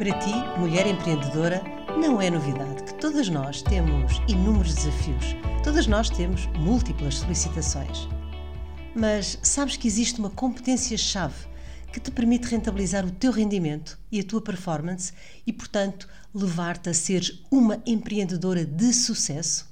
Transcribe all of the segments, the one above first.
Para ti, mulher empreendedora, não é novidade que todas nós temos inúmeros desafios, todas nós temos múltiplas solicitações. Mas sabes que existe uma competência-chave que te permite rentabilizar o teu rendimento e a tua performance e, portanto, levar-te a seres uma empreendedora de sucesso?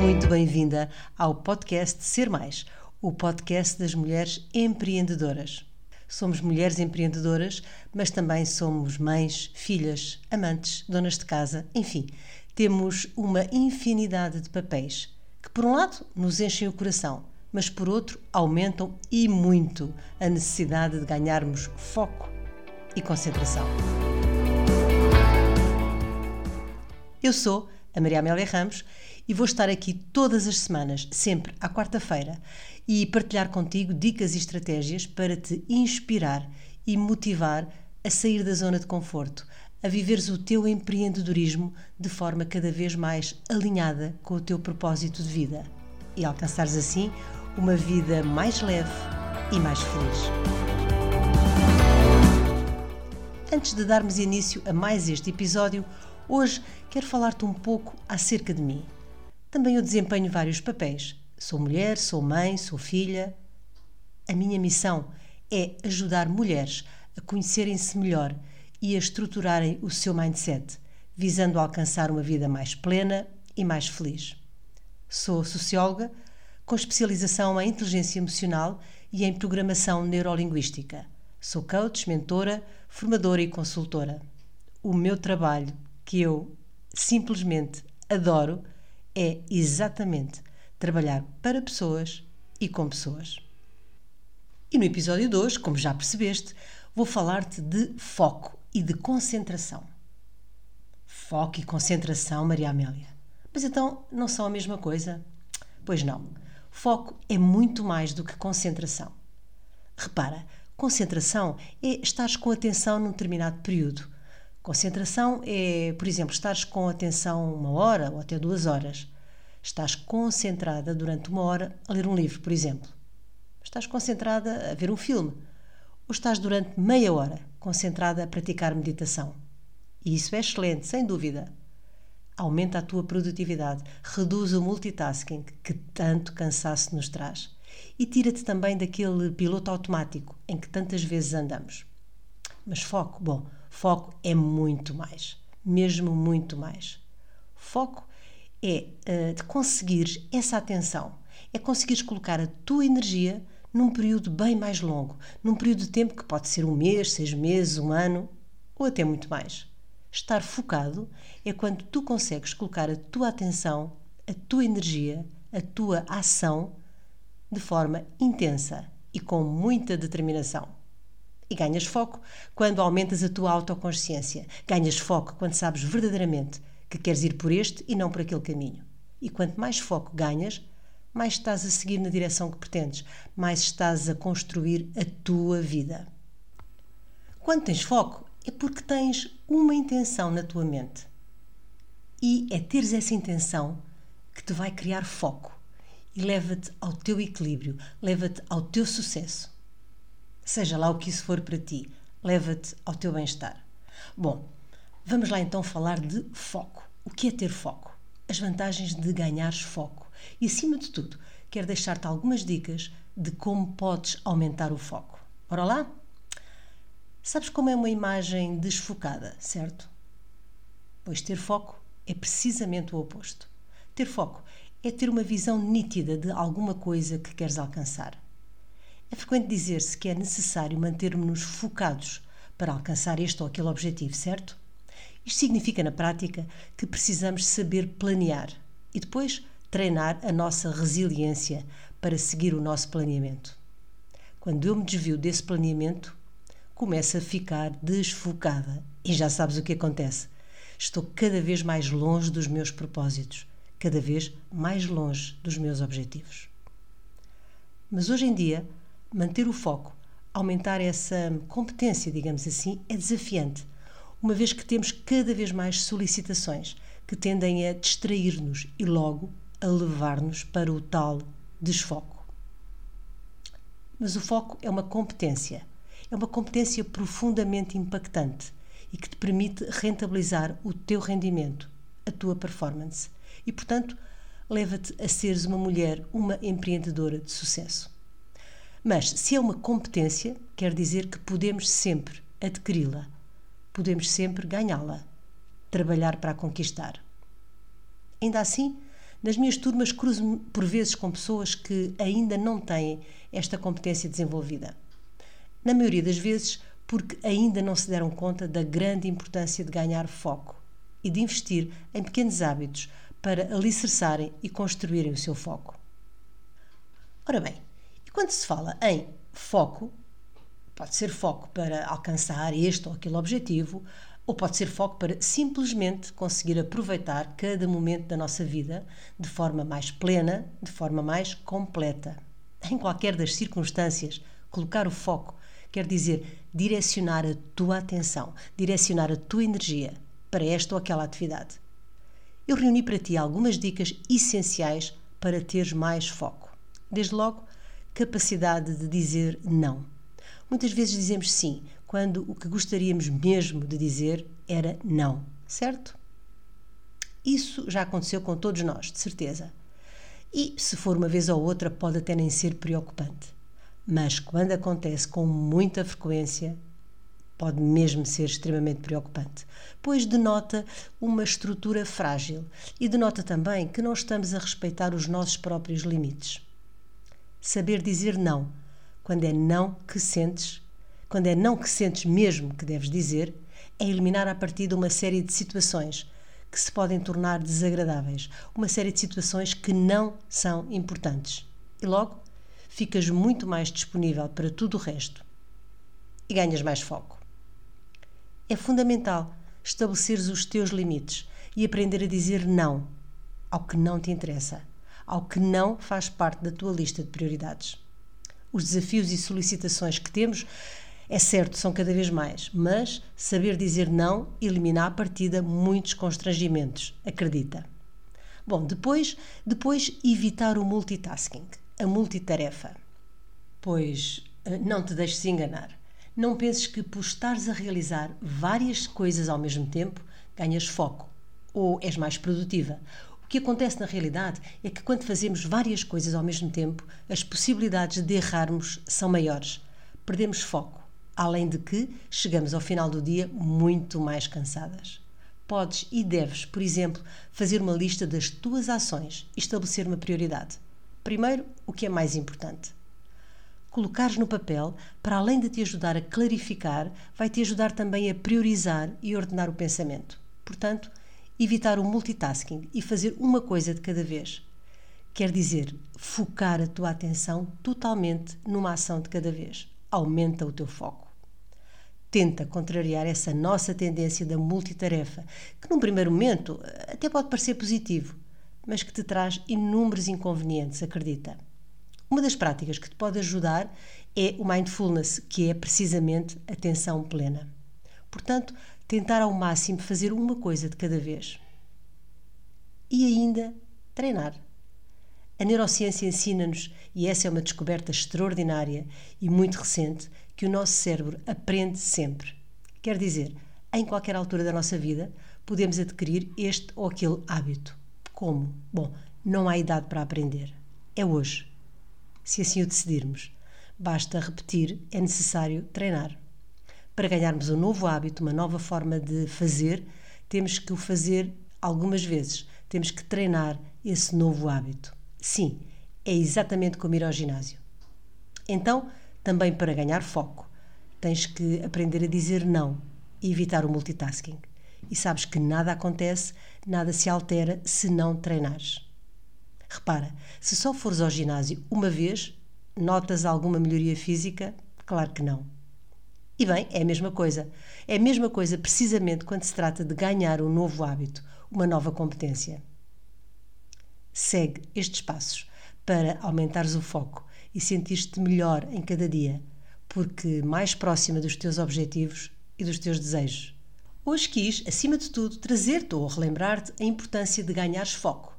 Muito bem-vinda ao podcast Ser Mais, o podcast das mulheres empreendedoras. Somos mulheres empreendedoras, mas também somos mães, filhas, amantes, donas de casa, enfim, temos uma infinidade de papéis que, por um lado, nos enchem o coração, mas por outro, aumentam e muito a necessidade de ganharmos foco e concentração. Eu sou a Maria Amélia Ramos e vou estar aqui todas as semanas, sempre à quarta-feira, e partilhar contigo dicas e estratégias para te inspirar e motivar a sair da zona de conforto, a viveres o teu empreendedorismo de forma cada vez mais alinhada com o teu propósito de vida e alcançares assim uma vida mais leve e mais feliz. Antes de darmos início a mais este episódio, hoje quero falar-te um pouco acerca de mim. Também eu desempenho vários papéis, Sou mulher, sou mãe, sou filha. A minha missão é ajudar mulheres a conhecerem-se melhor e a estruturarem o seu mindset, visando alcançar uma vida mais plena e mais feliz. Sou socióloga com especialização em inteligência emocional e em programação neurolinguística. Sou coach, mentora, formadora e consultora. O meu trabalho, que eu simplesmente adoro, é exatamente trabalhar para pessoas e com pessoas. E no episódio 2, como já percebeste, vou falar-te de foco e de concentração. Foco e concentração, Maria Amélia. Mas então não são a mesma coisa? Pois não. Foco é muito mais do que concentração. Repara, concentração é estares com atenção num determinado período. Concentração é, por exemplo, estares com atenção uma hora ou até duas horas. Estás concentrada durante uma hora a ler um livro, por exemplo. Estás concentrada a ver um filme. Ou estás durante meia hora concentrada a praticar meditação. E isso é excelente, sem dúvida. Aumenta a tua produtividade, reduz o multitasking que tanto cansaço nos traz e tira-te também daquele piloto automático em que tantas vezes andamos. Mas foco, bom, foco é muito mais, mesmo muito mais. Foco é uh, de conseguires essa atenção, é conseguires colocar a tua energia num período bem mais longo, num período de tempo que pode ser um mês, seis meses, um ano ou até muito mais. Estar focado é quando tu consegues colocar a tua atenção, a tua energia, a tua ação de forma intensa e com muita determinação. E ganhas foco quando aumentas a tua autoconsciência. Ganhas foco quando sabes verdadeiramente que queres ir por este e não por aquele caminho. E quanto mais foco ganhas, mais estás a seguir na direção que pretendes, mais estás a construir a tua vida. Quando tens foco, é porque tens uma intenção na tua mente. E é teres essa intenção que te vai criar foco e leva-te ao teu equilíbrio, leva-te ao teu sucesso. Seja lá o que isso for para ti, leva-te ao teu bem-estar. Bom, Vamos lá então falar de foco. O que é ter foco? As vantagens de ganhares foco. E acima de tudo, quero deixar-te algumas dicas de como podes aumentar o foco. Bora lá? Sabes como é uma imagem desfocada, certo? Pois ter foco é precisamente o oposto. Ter foco é ter uma visão nítida de alguma coisa que queres alcançar. É frequente dizer-se que é necessário mantermos-nos focados para alcançar este ou aquele objetivo, certo? Isto significa, na prática, que precisamos saber planear e depois treinar a nossa resiliência para seguir o nosso planeamento. Quando eu me desvio desse planeamento, começo a ficar desfocada e já sabes o que acontece. Estou cada vez mais longe dos meus propósitos, cada vez mais longe dos meus objetivos. Mas hoje em dia, manter o foco, aumentar essa competência, digamos assim, é desafiante uma vez que temos cada vez mais solicitações que tendem a distrair-nos e logo a levar-nos para o tal desfoco. Mas o foco é uma competência, É uma competência profundamente impactante e que te permite rentabilizar o teu rendimento, a tua performance. E, portanto, leva-te a seres uma mulher, uma empreendedora de sucesso. Mas se é uma competência, quer dizer que podemos sempre adquiri-la, podemos sempre ganhá-la, trabalhar para a conquistar. Ainda assim, nas minhas turmas cruzo-me por vezes com pessoas que ainda não têm esta competência desenvolvida. Na maioria das vezes, porque ainda não se deram conta da grande importância de ganhar foco e de investir em pequenos hábitos para alicerçarem e construírem o seu foco. Ora bem, quando se fala em foco, pode ser foco para alcançar este ou aquele objetivo, ou pode ser foco para simplesmente conseguir aproveitar cada momento da nossa vida de forma mais plena, de forma mais completa. Em qualquer das circunstâncias, colocar o foco quer dizer direcionar a tua atenção, direcionar a tua energia para esta ou aquela atividade. Eu reuni para ti algumas dicas essenciais para teres mais foco. Desde logo, capacidade de dizer não. Muitas vezes dizemos sim quando o que gostaríamos mesmo de dizer era não, certo? Isso já aconteceu com todos nós, de certeza. E, se for uma vez ou outra, pode até nem ser preocupante. Mas quando acontece com muita frequência, pode mesmo ser extremamente preocupante, pois denota uma estrutura frágil e denota também que não estamos a respeitar os nossos próprios limites. Saber dizer não, quando é não que sentes, quando é não que sentes mesmo que deves dizer, é eliminar a partir de uma série de situações que se podem tornar desagradáveis, uma série de situações que não são importantes. E logo ficas muito mais disponível para tudo o resto e ganhas mais foco. É fundamental estabeleceres os teus limites e aprender a dizer não ao que não te interessa, ao que não faz parte da tua lista de prioridades. Os desafios e solicitações que temos é certo, são cada vez mais, mas saber dizer não elimina à partida muitos constrangimentos, acredita. Bom, depois, depois evitar o multitasking, a multitarefa. Pois eh, não te deixes enganar. Não penses que por estares a realizar várias coisas ao mesmo tempo ganhas foco ou és mais produtiva. Que acontece na realidade é que quando fazemos várias coisas ao mesmo tempo, as possibilidades de errarmos são maiores. Perdemos foco além de que chegamos ao final do dia muito mais cansadas. Podes e deves, por exemplo, fazer uma lista das tuas ações e estabelecer uma prioridade. Primeiro, o que é mais importante. Colocares no papel, para além de te ajudar a clarificar, vai te ajudar também a priorizar e ordenar o pensamento. Portanto, evitar o multitasking e fazer uma coisa de cada vez. Quer dizer, focar a tua atenção totalmente numa ação de cada vez aumenta o teu foco. Tenta contrariar essa nossa tendência da multitarefa, que num primeiro momento até pode parecer positivo, mas que te traz inúmeros inconvenientes, acredita. Uma das práticas que te pode ajudar é o mindfulness, que é precisamente atenção plena. Portanto, tentar ao máximo fazer uma coisa de cada vez. E ainda treinar. A neurociência ensina-nos, e essa é uma descoberta extraordinária e muito recente, que o nosso cérebro aprende sempre. Quer dizer, em qualquer altura da nossa vida, podemos adquirir este ou aquele hábito. Como? Bom, não há idade para aprender. É hoje. Se assim o decidirmos. Basta repetir, é necessário treinar. Para ganharmos um novo hábito, uma nova forma de fazer, temos que o fazer algumas vezes. Temos que treinar esse novo hábito. Sim, é exatamente como ir ao ginásio. Então, também para ganhar foco, tens que aprender a dizer não e evitar o multitasking. E sabes que nada acontece, nada se altera se não treinares. Repara, se só fores ao ginásio uma vez, notas alguma melhoria física? Claro que não. E bem, é a mesma coisa. É a mesma coisa precisamente quando se trata de ganhar um novo hábito, uma nova competência. Segue estes passos para aumentares o foco e sentir-te melhor em cada dia, porque mais próxima dos teus objetivos e dos teus desejos. Hoje quis, acima de tudo, trazer-te ou relembrar-te a importância de ganhares foco.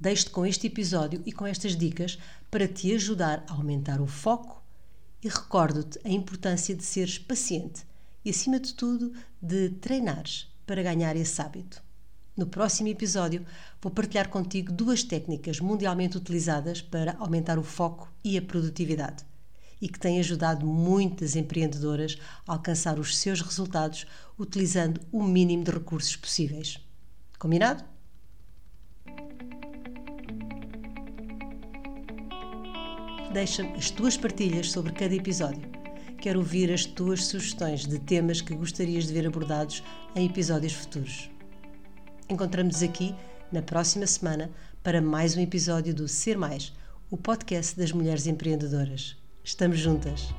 Deixo-te com este episódio e com estas dicas para te ajudar a aumentar o foco e recordo-te a importância de seres paciente e, acima de tudo, de treinares para ganhar esse hábito. No próximo episódio, vou partilhar contigo duas técnicas mundialmente utilizadas para aumentar o foco e a produtividade e que têm ajudado muitas empreendedoras a alcançar os seus resultados utilizando o mínimo de recursos possíveis. Combinado? Deixa-me as tuas partilhas sobre cada episódio. Quero ouvir as tuas sugestões de temas que gostarias de ver abordados em episódios futuros. Encontramos-nos aqui na próxima semana para mais um episódio do Ser Mais, o podcast das mulheres empreendedoras. Estamos juntas.